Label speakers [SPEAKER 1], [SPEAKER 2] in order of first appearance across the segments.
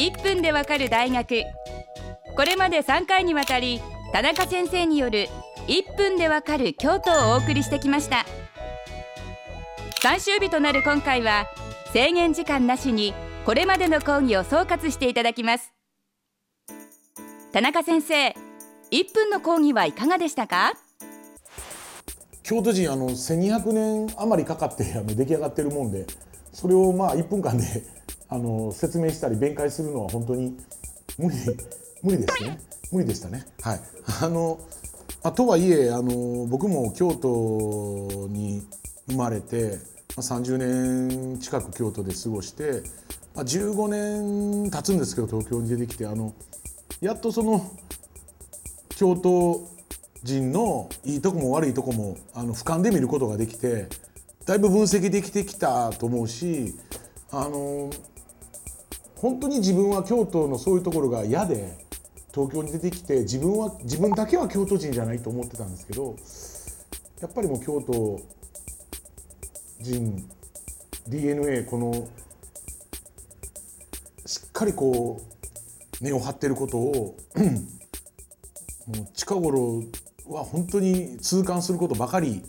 [SPEAKER 1] 1分でわかる大学。これまで3回にわたり田中先生による1分でわかる京都をお送りしてきました。最終日となる今回は制限時間なしにこれまでの講義を総括していただきます。田中先生1分の講義はいかがでしたか？
[SPEAKER 2] 京都人あの1200年余りかかってあの出来上がってるもんでそれをまあ1分間であの説明したり弁解するのは本当に無理無理ですね。無理でしたね。はい。あのあとはいえあの僕も京都に生まれて、30年近く京都で過ごして、15年経つんですけど東京に出てきてあのやっとその京都人のいいとこも悪いとこもあの俯瞰で見ることができてだいぶ分析できてきたと思うしあの本当に自分は京都のそういうところが嫌で東京に出てきて自分は自分だけは京都人じゃないと思ってたんですけどやっぱりもう京都人 DNA このしっかりこう根を張ってることをもう近頃は本当に痛感することばかり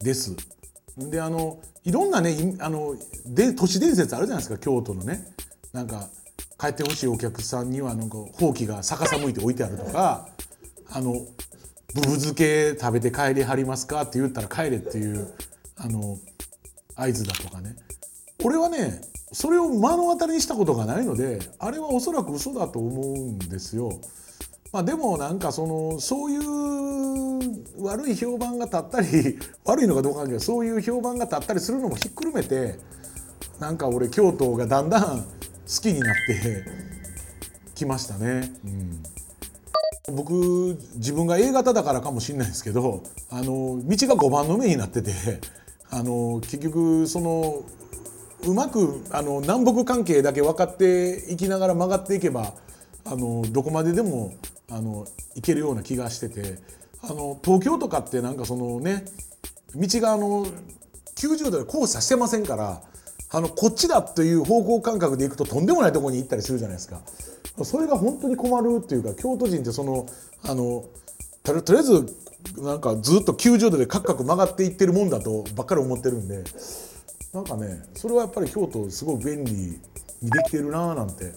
[SPEAKER 2] です。であのいろんなねあので都市伝説あるじゃないですか京都のねなんか帰ってほしいお客さんにはなんかほうきが逆さ向いて置いてあるとかあのブブ漬け食べて帰りはりますかって言ったら帰れっていうあの合図だとかね俺はねそれを目の当たりにしたことがないのであれはおそらく嘘だと思うんですよ。まあ、でもなんかそのそういう悪い評判が立ったり 悪いのかどうかだけどそういう評判が立ったりするのもひっくるめてなんか俺京都がだんだん好きになってきましたね。うん、僕自分が A 型だからかもしれないですけどあの道が5番の目になっててあの結局そのうまくあの南北関係だけ分かっていきながら曲がっていけばあのどこまででもあの行けるような気がしててあの東京とかってなんかそのね道があの90度で交差してませんからあのこっちだという方向感覚で行くととんでもないとこに行ったりするじゃないですか。それが本当に困るっていうか京都人ってそのあのとりあえずなんかずっと90度でカクカク曲がっていってるもんだとばっかり思ってるんでなんかねそれはやっぱり京都すごく便利にできてるなーなんて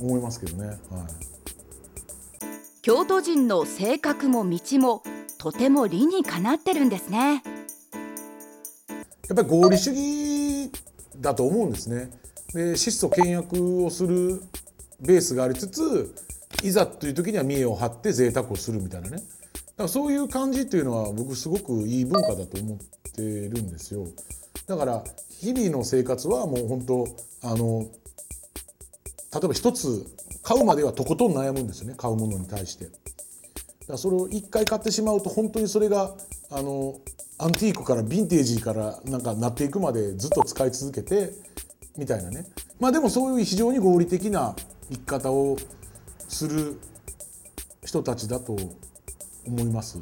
[SPEAKER 2] 思いますけどね。はい
[SPEAKER 1] 京都人の性格も道もとても理にかなってるんですね
[SPEAKER 2] やっぱり合理主義だと思うんですね。で質素倹約をするベースがありつついざという時には見栄を張って贅沢をするみたいなね。だからそういう感じっていうのは僕すごくいい文化だと思ってるんですよ。だから日々の生活はもう本当あの例えば一つ買うまではとことん悩むんですよね。買うものに対して。だからそれを一回買ってしまうと本当にそれがあのアンティークからヴィンテージからなんかなっていくまでずっと使い続けてみたいなね。まあでもそういう非常に合理的な生き方をする人たちだと思います。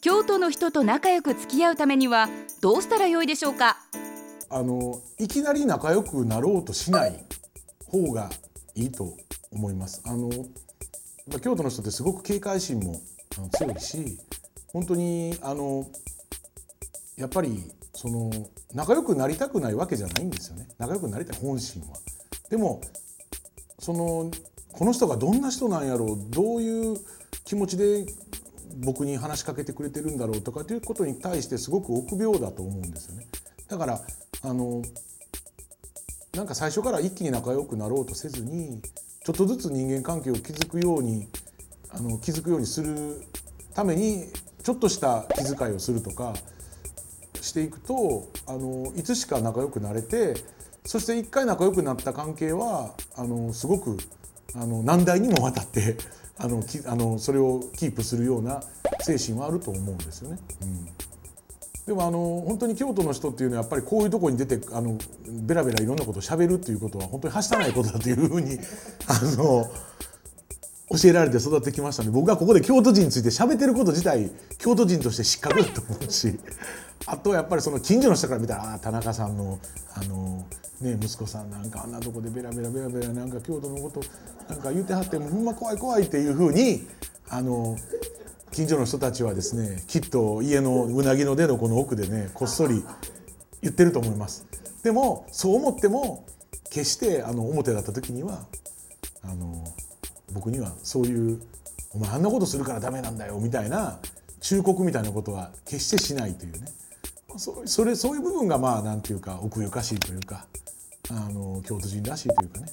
[SPEAKER 1] 京都の人と仲良く付き合うためにはどうしたらよいでしょうか？
[SPEAKER 2] あのいきなり仲良くなろうとしない方がいいと思います。あの京都の人ってすごく警戒心も強いし本当にあのやっぱりその仲良くなりたくないわけじゃないんですよね仲良くなりたい本心は。でもそのこの人がどんな人なんやろうどういう気持ちで僕に話しかけてくれてるんだろうとかということに対してすごく臆病だと思うんですよね。だからあのなんか最初から一気に仲良くなろうとせずにちょっとずつ人間関係を築くようにあの築くようにするためにちょっとした気遣いをするとかしていくとあのいつしか仲良くなれてそして一回仲良くなった関係はあのすごくあの何代にもわたって あのきあのそれをキープするような精神はあると思うんですよね。うんでもあの本当に京都の人っていうのはやっぱりこういうとこに出てあのベラベラいろんなことをしゃべるっていうことは本当にはしたないことだというふうに あの教えられて育ってきましたので僕がここで京都人について喋ってること自体京都人として失格だと思うし あとはやっぱりその近所の人から見たらあ田中さんのあの、ね、息子さんなんかあんなとこでベラベラベラベラなんか京都のことなんか言うてはってもほんま怖い怖いっていうふうにあの近所の人たちはですねきっと家のうなぎの出のこの奥でねこっそり言ってると思います。でもそう思っても決してあの表だった時にはあの僕にはそういう「お前あんなことするからダメなんだよ」みたいな忠告みたいなことは決してしないというね。そそれそういう部分がまあなんていうか奥ゆかしいというかあの京都人らしいというかね、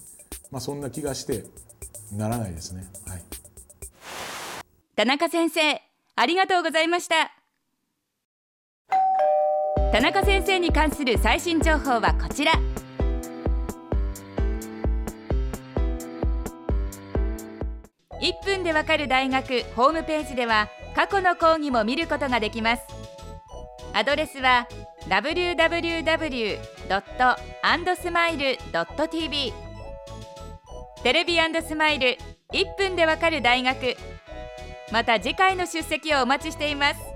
[SPEAKER 2] まあ、そんな気がしてならないですね。はい。
[SPEAKER 1] 田中先生ありがとうございました。田中先生に関する最新情報はこちら。1分でわかる大学ホームページでは過去の講義も見ることができます。アドレスは www.andsmile.tv テレビスマイル1分でわかる大学。また次回の出席をお待ちしています。